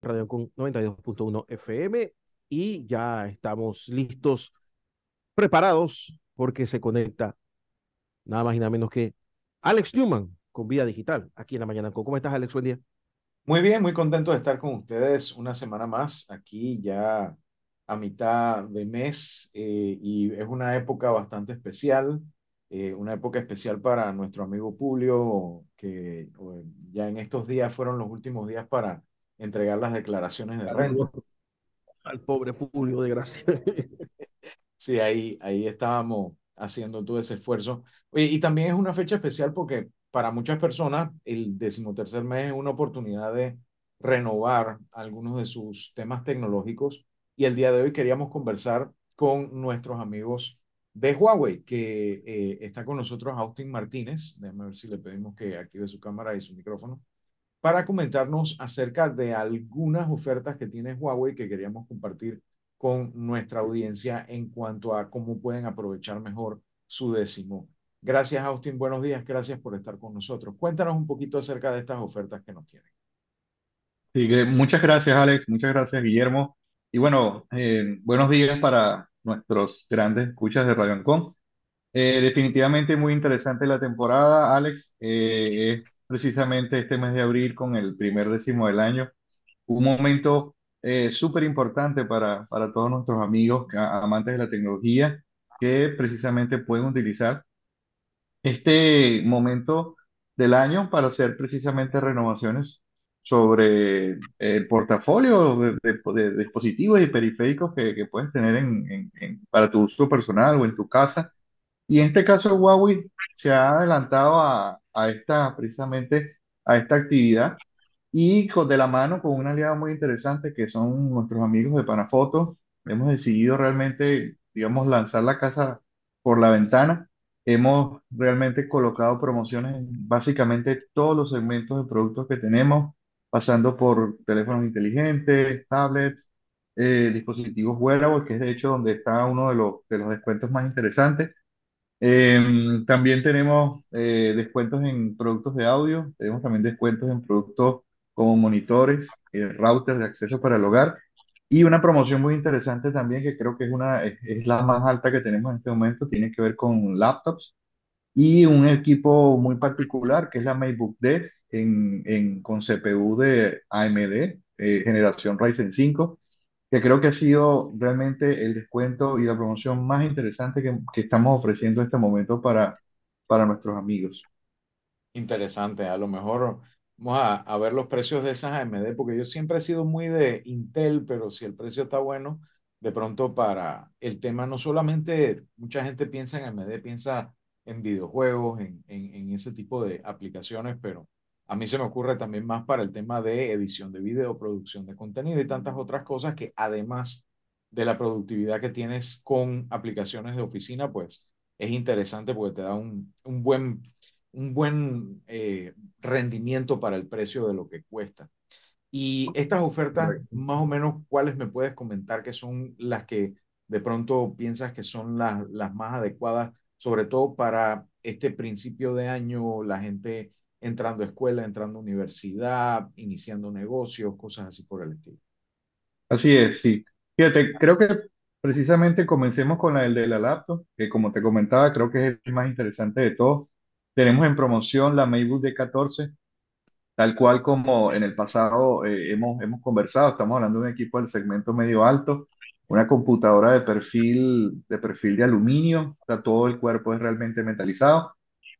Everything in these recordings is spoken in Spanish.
Radio con 92.1 FM y ya estamos listos, preparados, porque se conecta nada más y nada menos que Alex Newman con Vida Digital aquí en la mañana. ¿Cómo estás, Alex? Buen día. Muy bien, muy contento de estar con ustedes una semana más aquí ya a mitad de mes eh, y es una época bastante especial, eh, una época especial para nuestro amigo Publio, que ya en estos días fueron los últimos días para entregar las declaraciones de renta. Al pobre Publio, de gracia. sí, ahí, ahí estábamos haciendo todo ese esfuerzo. y también es una fecha especial porque para muchas personas el decimotercer mes es una oportunidad de renovar algunos de sus temas tecnológicos y el día de hoy queríamos conversar con nuestros amigos de Huawei, que eh, está con nosotros Austin Martínez. Déjame ver si le pedimos que active su cámara y su micrófono para comentarnos acerca de algunas ofertas que tiene Huawei que queríamos compartir con nuestra audiencia en cuanto a cómo pueden aprovechar mejor su décimo. Gracias, Austin. Buenos días. Gracias por estar con nosotros. Cuéntanos un poquito acerca de estas ofertas que nos tienen. Sí, muchas gracias, Alex. Muchas gracias, Guillermo. Y bueno, eh, buenos días para nuestros grandes escuchas de Radio Ancon. Eh, definitivamente muy interesante la temporada, Alex. Eh, precisamente este mes de abril con el primer décimo del año. Un momento eh, súper importante para, para todos nuestros amigos amantes de la tecnología que precisamente pueden utilizar este momento del año para hacer precisamente renovaciones sobre el portafolio de, dispositivos y periféricos que, que puedes tener en, para tu uso personal o en tu casa. Y en este caso Huawei se ha adelantado a, a esta, precisamente a esta actividad y con, de la mano con un aliado muy interesante que son nuestros amigos de Panafoto. Hemos decidido realmente, digamos, lanzar la casa por la ventana. Hemos realmente colocado promociones en básicamente todos los segmentos de productos que tenemos, pasando por teléfonos inteligentes, tablets, eh, dispositivos wearables, que es de hecho donde está uno de los, de los descuentos más interesantes. Em, también tenemos eh, descuentos en productos de audio, tenemos también descuentos en productos como monitores, eh, routers de acceso para el hogar y una promoción muy interesante también que creo que es, una, es, la más alta que tenemos en este momento, tiene que ver con laptops y un equipo muy particular que es la MacBook D en, en, con CPU de AMD, eh, generación Ryzen 5 que creo que ha sido realmente el descuento y la promoción más interesante que, que estamos ofreciendo en este momento para, para nuestros amigos. Interesante, a lo mejor vamos a, a, ver los precios de esas AMD, porque yo siempre he sido muy de Intel, pero si el precio está bueno, de pronto para el tema, no solamente mucha gente piensa en AMD, piensa en videojuegos, en, en, en ese tipo de aplicaciones, pero a mí se me ocurre también más para el tema de edición de video, producción de contenido y tantas otras cosas que además de la productividad que tienes con aplicaciones de oficina, pues es interesante porque te da un, un buen, un buen eh, rendimiento para el precio de lo que cuesta. Y estas ofertas, más o menos, ¿cuáles me puedes comentar que son las que de pronto piensas que son las, las más adecuadas, sobre todo para este principio de año, la gente entrando a escuela, entrando a universidad, iniciando negocios, cosas así por el estilo. Así es, sí. Fíjate, creo que precisamente comencemos con la del de la laptop, que como te comentaba, creo que es el más interesante de todo. Tenemos en promoción la MacBook D14, tal cual como en el pasado eh, hemos, hemos conversado, estamos hablando de un equipo del segmento medio alto, una computadora de perfil, de perfil de aluminio, o todo el cuerpo es realmente metalizado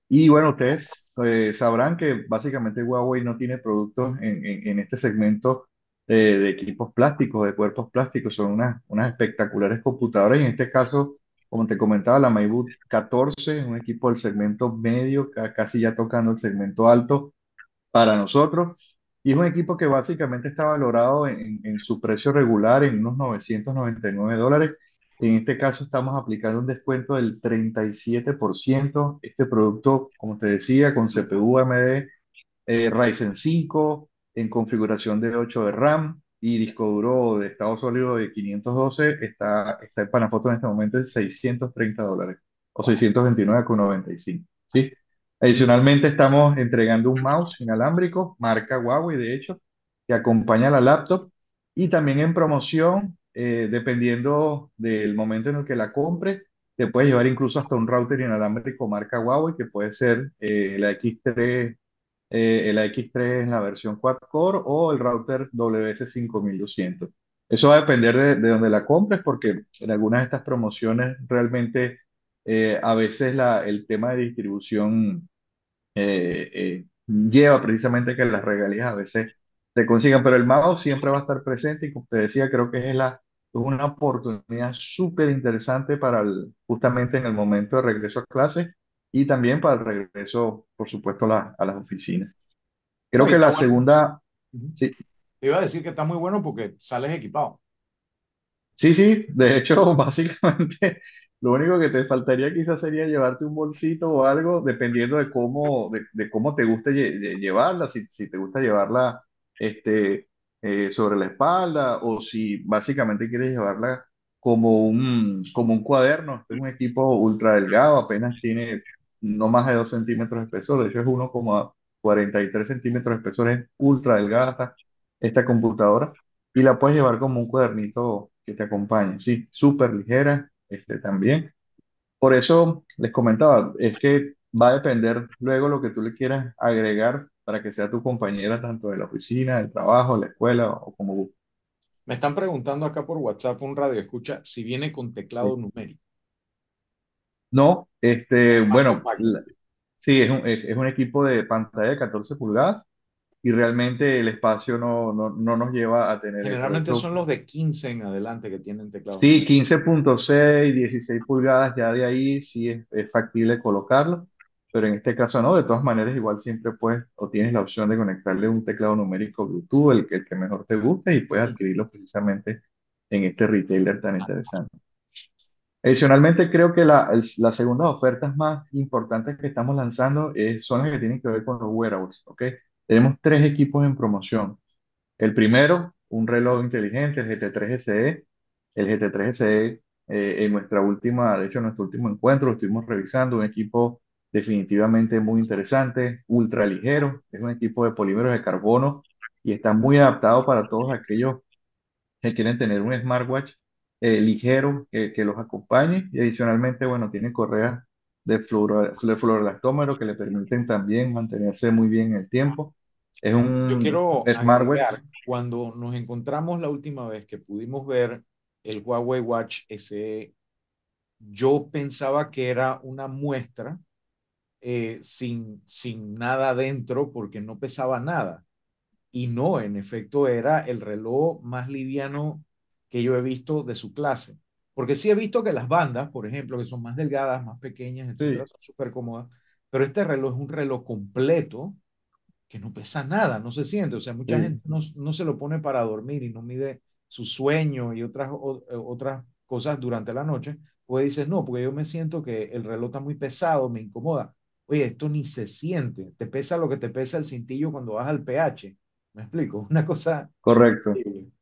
y bueno, ustedes eh, sabrán que básicamente Huawei no tiene productos en, en, este segmento eh, de equipos plásticos, de cuerpos plásticos, son unas, unas espectaculares computadoras. Y en este caso, como te comentaba, la MacBook 14, un equipo del segmento medio, casi ya tocando el segmento alto para nosotros. Y es un equipo que básicamente está valorado en, en su precio regular en unos 999 dólares en este caso estamos aplicando un descuento del 37%. Este producto, como te decía, con CPU AMD eh, Ryzen 5, en configuración de 8 de RAM y disco duro de estado sólido de 512, está, está en Panafoto en este momento en 630 dólares o 629,95. ¿sí? Adicionalmente estamos entregando un mouse inalámbrico, marca Huawei de hecho, que acompaña la laptop y también en promoción, eh, dependiendo del momento en el que la compre, te puedes llevar incluso hasta un router inalámbrico marca Huawei, que puede ser eh, la X3, eh, la X3 en la versión quad-core o el router WS5200. Eso va a depender de, de donde la compres, porque en algunas de estas promociones realmente eh, a veces la, el tema de distribución eh, eh, lleva precisamente que las regalías a veces se consigan, pero el mouse siempre va a estar presente y como te decía, creo que es, la, una oportunidad súper interesante para el, justamente en el momento de regreso a clases y también para el regreso, por supuesto, a, la- a las oficinas. Creo y que la bueno. segunda, sí, Te iba a decir que está muy bueno porque sales equipado. Sí, sí, de hecho, básicamente lo único que te faltaría quizás sería llevarte un bolsito o algo, dependiendo de cómo, de, de cómo te guste lle- llevarla, si, si te gusta llevarla este, eh, sobre la espalda o si básicamente quieres llevarla como un, como un cuaderno. Este es un equipo ultra delgado, apenas tiene no más de 2 centímetros de espesor, de hecho es 1,43 centímetros de espesor, es ultra delgada esta esta computadora y la puedes llevar como un cuadernito que te acompañe, sí, súper ligera, este también. Por eso les comentaba, es que va a depender luego lo que tú le quieras agregar para que sea tu compañera tanto de la oficina, del trabajo, la escuela o como guste. Me están preguntando acá por WhatsApp un radio escucha si viene con teclado Sí. numérico. No, este, bueno, la- sí, es un, es, es un equipo de pantalla de 14 pulgadas y realmente el espacio no, no, no nos lleva a tener Generalmente son los de 15 en adelante que tienen teclado Sí, numérico. 15.6, 16 pulgadas, ya de ahí sí es, es factible colocarlo, pero en este caso no, de todas maneras igual siempre puedes o tienes la opción de conectarle un teclado numérico Bluetooth, el, que- el que mejor te guste y puedes adquirirlo precisamente en este retailer tan interesante. Adicionalmente, creo que la, el- las segundas ofertas más importantes que estamos lanzando eh, son las que tienen que ver con los wearables, ¿ok? Tenemos tres equipos en promoción. El primero, un reloj inteligente, el GT3 SE. El GT3 SE, eh, en nuestra última, de hecho, en nuestro último encuentro, lo estuvimos revisando, un equipo definitivamente muy interesante, ultra ligero, es un equipo de polímeros de carbono y está muy adaptado para todos aquellos que quieren tener un smartwatch eh, ligero que, que los acompañe y adicionalmente, bueno, tiene correas de fluoro, de fluoroelastómero que le permiten también mantenerse muy bien en el tiempo. Es Yo un quiero smartwatch agregar, cuando nos encontramos la última vez que pudimos ver el Huawei Watch SE, yo pensaba que era una muestra eh, sin, sin nada dentro porque no pesaba nada. Y no, en efecto, era el reloj más liviano que yo he visto de su clase. Porque sí he visto que las bandas, por ejemplo, que son más delgadas, más pequeñas, etcétera, Sí, son súper cómodas. Pero este reloj es un reloj completo que no pesa nada, no se siente. O sea, mucha sí, gente no, no se lo pone para dormir y no mide su sueño y otras, o- otras cosas durante la noche. Pues dices, no, porque yo me siento que el reloj está muy pesado, me incomoda. Oye, esto ni se siente. Te pesa lo que te pesa el cintillo cuando vas al pH. ¿Me explico? Una cosa correcto. increíble.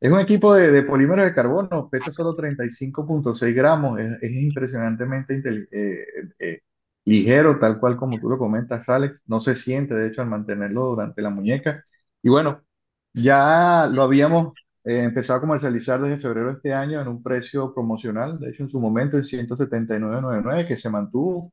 Es un equipo de, de polímero de carbono, pesa solo 35.6 gramos, es, es impresionantemente inteli- eh, eh, ligero, tal cual como tú lo comentas, Alex. No se siente, de hecho, al mantenerlo durante la muñeca. Y bueno, ya lo habíamos eh, empezado a comercializar desde febrero de este año en un precio promocional, de hecho, en su momento en 179.99, que se mantuvo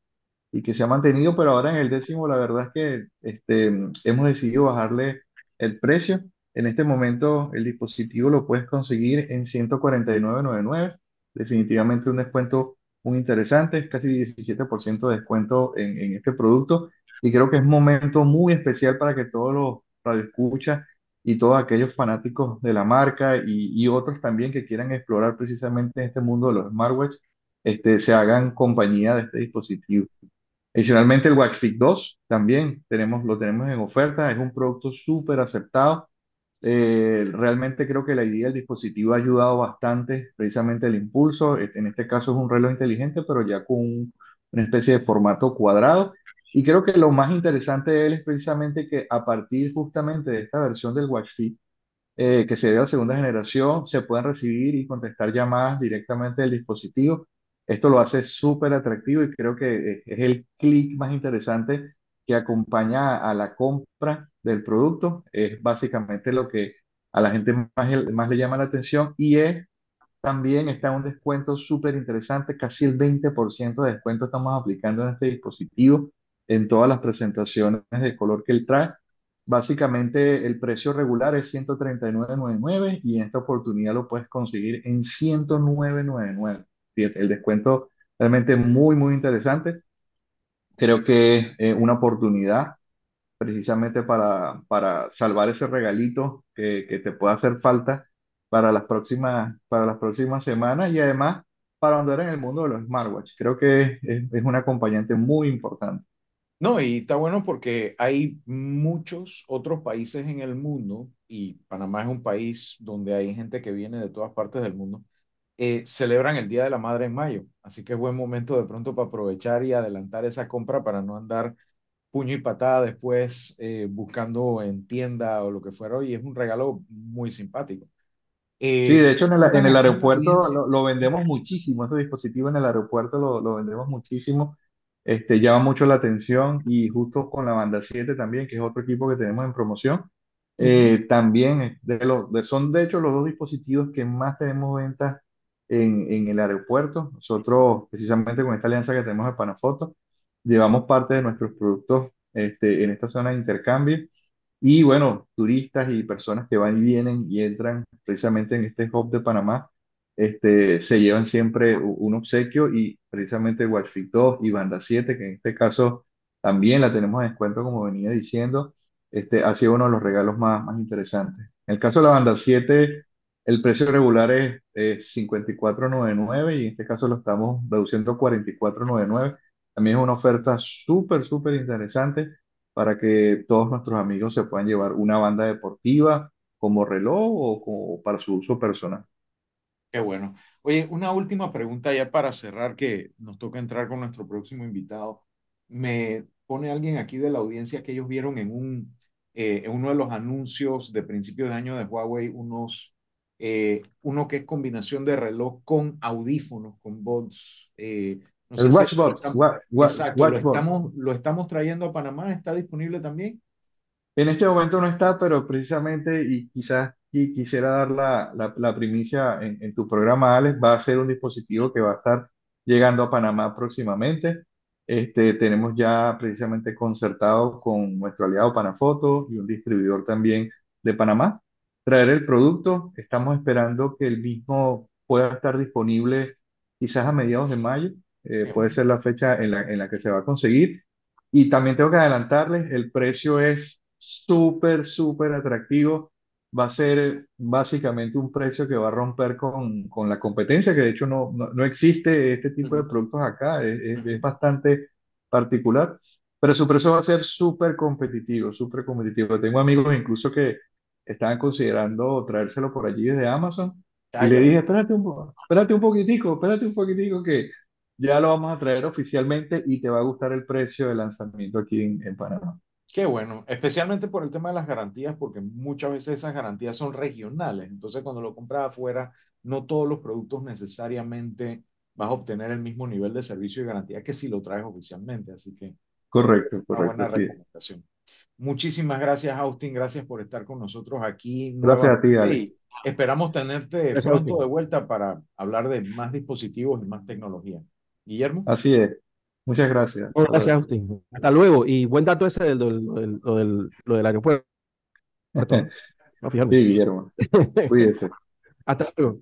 y que se ha mantenido, pero ahora en el décimo, la verdad es que este, hemos decidido bajarle el precio. En este momento, el dispositivo lo puedes conseguir en 149.99. Definitivamente un descuento muy interesante, es casi 17% de descuento en, en este producto. Y creo que es un momento muy especial para que todos los radioescuchas y todos aquellos fanáticos de la marca y, y otros también que quieran explorar precisamente este mundo de los smartwatch, este, se hagan compañía de este dispositivo. Adicionalmente, el Watch Fit 2 también tenemos, lo tenemos en oferta, es un producto súper aceptado. Eh, realmente creo que la idea del dispositivo ha ayudado bastante, precisamente el impulso. Este- En este caso es un reloj inteligente, pero ya con un- una especie de formato cuadrado. Y creo que lo más interesante de él es precisamente que a partir justamente de esta versión del Watch Fit, eh, que sería la segunda generación, se pueden recibir y contestar llamadas directamente del dispositivo. Esto lo hace súper atractivo y creo que eh, es el clic más interesante que acompaña a la compra del producto. Es básicamente lo que a la gente más, le llama la atención y también está un descuento súper interesante, casi el 20% de descuento estamos aplicando en este dispositivo en todas las presentaciones de color que él trae. Básicamente el precio regular es 139.99 y en esta oportunidad lo puedes conseguir en 109.99. El descuento realmente muy, muy interesante. Creo que es una oportunidad precisamente para, para salvar ese regalito que, que te pueda hacer falta para las próximas, para las próximas semanas y además para andar en el mundo de los smartwatch. Creo que es, es un acompañante muy importante. No, y está bueno porque hay muchos otros países en el mundo, y Panamá es un país donde hay gente que viene de todas partes del mundo, eh, celebran el Día de la Madre en mayo. Así que es buen momento de pronto para aprovechar y adelantar esa compra para no andar puño y patada después eh, buscando en tienda o lo que fuera. Y es un regalo muy simpático. Eh, sí, de hecho en el, en el aeropuerto lo, lo, vendemos muchísimo, ese dispositivo en el aeropuerto lo, lo, vendemos muchísimo, este, llama mucho la atención y justo con la banda 7 también, que es otro equipo que tenemos en promoción, eh, también de los, de, son de hecho los dos dispositivos que más tenemos ventas en, en el aeropuerto. Nosotros, precisamente con esta alianza que tenemos de Panafoto, llevamos parte de nuestros productos este, en esta zona de intercambio y bueno, turistas y personas que van y vienen y entran precisamente en este hub de Panamá, este, se llevan siempre un obsequio y precisamente Watchfit 2 y Banda 7, que en este caso también la tenemos en descuento, como venía diciendo, este, ha sido uno de los regalos más, más interesantes. En el caso de la Banda 7, el precio regular es, es 54.99 y en este caso lo estamos reduciendo a 44.99. También es una oferta súper, súper interesante para que todos nuestros amigos se puedan llevar una banda deportiva como reloj o como para su uso personal. Qué bueno. Oye, una última pregunta ya para cerrar, que nos toca entrar con nuestro próximo invitado. Me pone alguien aquí de la audiencia que ellos vieron en, un, eh, en uno de los anuncios de principios de año de Huawei, unos, eh, uno que es combinación de reloj con audífonos, con bots. Eh, no el Watchbox. Si watch, watch, exacto, watch lo, estamos, lo estamos trayendo a Panamá, ¿está disponible también? En este momento no está, pero precisamente, y quizás y quisiera dar la, la, la primicia en, en, tu programa, Alex, va a ser un dispositivo que va a estar llegando a Panamá próximamente. Este, tenemos ya precisamente concertado con nuestro aliado Panafoto y un distribuidor también de Panamá traer el producto. Estamos esperando que el mismo pueda estar disponible quizás a mediados de mayo eh, puede ser la fecha en la, en la que se va a conseguir. Y también tengo que adelantarles, el precio es súper, súper atractivo. Va a ser básicamente un precio que va a romper con, con la competencia, que de hecho no, no, no existe este tipo de productos acá, es, es, bastante particular, pero su precio va a ser súper competitivo, súper competitivo. Tengo amigos incluso que estaban considerando traérselo por allí desde Amazon y le dije, espérate un, espérate un poquitico, espérate un poquitico que ya lo vamos a traer oficialmente y te va a gustar el precio de lanzamiento aquí en, en, Panamá. Qué bueno, especialmente por el tema de las garantías, porque muchas veces esas garantías son regionales. Entonces, cuando lo compras afuera, no todos los productos necesariamente vas a obtener el mismo nivel de servicio y garantía que si lo traes oficialmente. Así que. Correcto, correcto. Una buena recomendación. Muchísimas gracias, Austin. Gracias por estar con nosotros aquí. Gracias a ti, Ale. Esperamos tenerte gracias pronto de vuelta para hablar de más dispositivos y más tecnología. Guillermo. Así es. Muchas gracias. Bueno, gracias, Agustín. Hasta luego. Y buen dato ese del, del, del, lo, del lo del aeropuerto. No, sí, Guillermo. Cuídese. Hasta luego.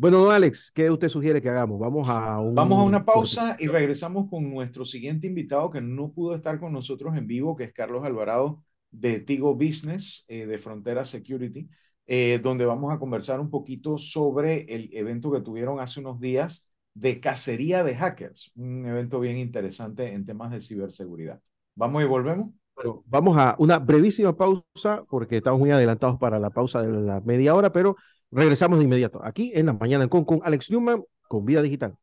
Bueno, Alex, ¿qué usted sugiere que hagamos? Vamos a un... Vamos a una pausa y regresamos con nuestro siguiente invitado que no pudo estar con nosotros en vivo, que es Carlos Alvarado de Tigo Business, eh, de Frontera Security, eh, donde vamos a conversar un poquito sobre el evento que tuvieron hace unos días de cacería de hackers, un evento bien interesante en temas de ciberseguridad. ¿Vamos y volvemos? Bueno, vamos a una brevísima pausa porque estamos muy adelantados para la pausa de la media hora, pero regresamos de inmediato aquí en la mañana con, con Alex Newman con Vida Digital.